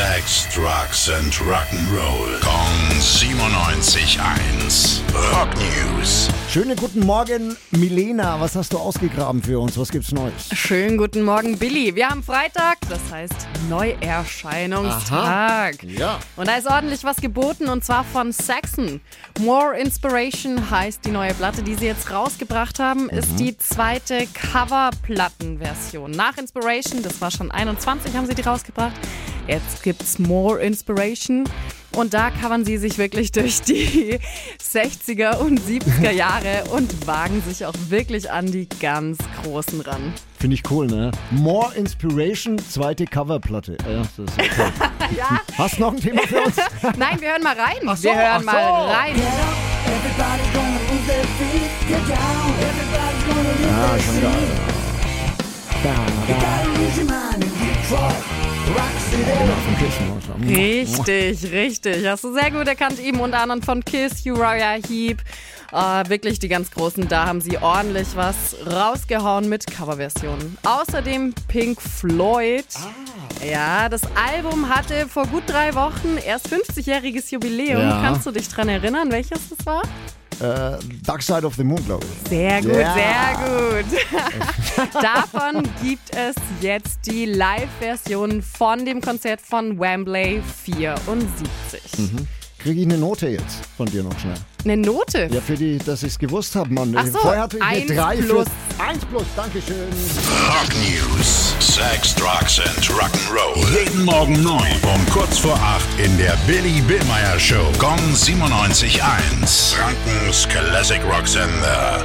Sex, Drugs and Rock'n'Roll. Kong 97.1. Rock News. Schönen guten Morgen, Milena. Was hast du ausgegraben für uns? Was gibt's Neues? Schönen guten Morgen, Billy. Wir haben Freitag, das heißt Neuerscheinungstag. Ja. Und da ist ordentlich was geboten und zwar von Saxon. More Inspiration heißt die neue Platte, die sie jetzt rausgebracht haben, ist die zweite Coverplattenversion. Nach Inspiration, das war schon 21, haben sie die rausgebracht. Jetzt gibt's More Inspiration. Und da covern sie sich wirklich durch die 60er und 70er Jahre und wagen sich auch wirklich an die ganz Großen ran. Finde ich cool, ne? More Inspiration, zweite Coverplatte. Ja, das ist okay. Ja, Hast du noch ein Thema für uns? nein, wir hören mal rein. Ach so, wir hören ach mal so. rein. Everybody's gonna move their feet. Get down. Everybody's gonna lose Ah, schon geil. Da, da. Richtig, richtig. Hast du sehr gut erkannt, eben unter anderem von Kiss, Uriah Heep. Äh, wirklich die ganz Großen, da haben sie ordentlich was rausgehauen mit Coverversionen. Außerdem Pink Floyd. Ja, das Album hatte vor gut drei Wochen erst 50-jähriges Jubiläum. Ja. Kannst du dich dran erinnern, welches das war? Äh, Dark Side of the Moon, glaube ich. Sehr gut, Ja. sehr gut. Davon gibt es jetzt die Live-Version von dem Konzert von Wembley 74. Kriege ich eine Note jetzt von dir noch schnell? Eine Note. Ja, für die, dass ich es gewusst habe, Mann. Ach so, Vorher hatte ich eine eins 3 plus. Für, 1 plus, Dankeschön. Rock News. Sex, Drugs and Rock'n'Roll. Jeden Morgen 9 um kurz vor 8 in der Billy Billmeyer Show. Gong 97.1. Frankens Classic Rock Sender.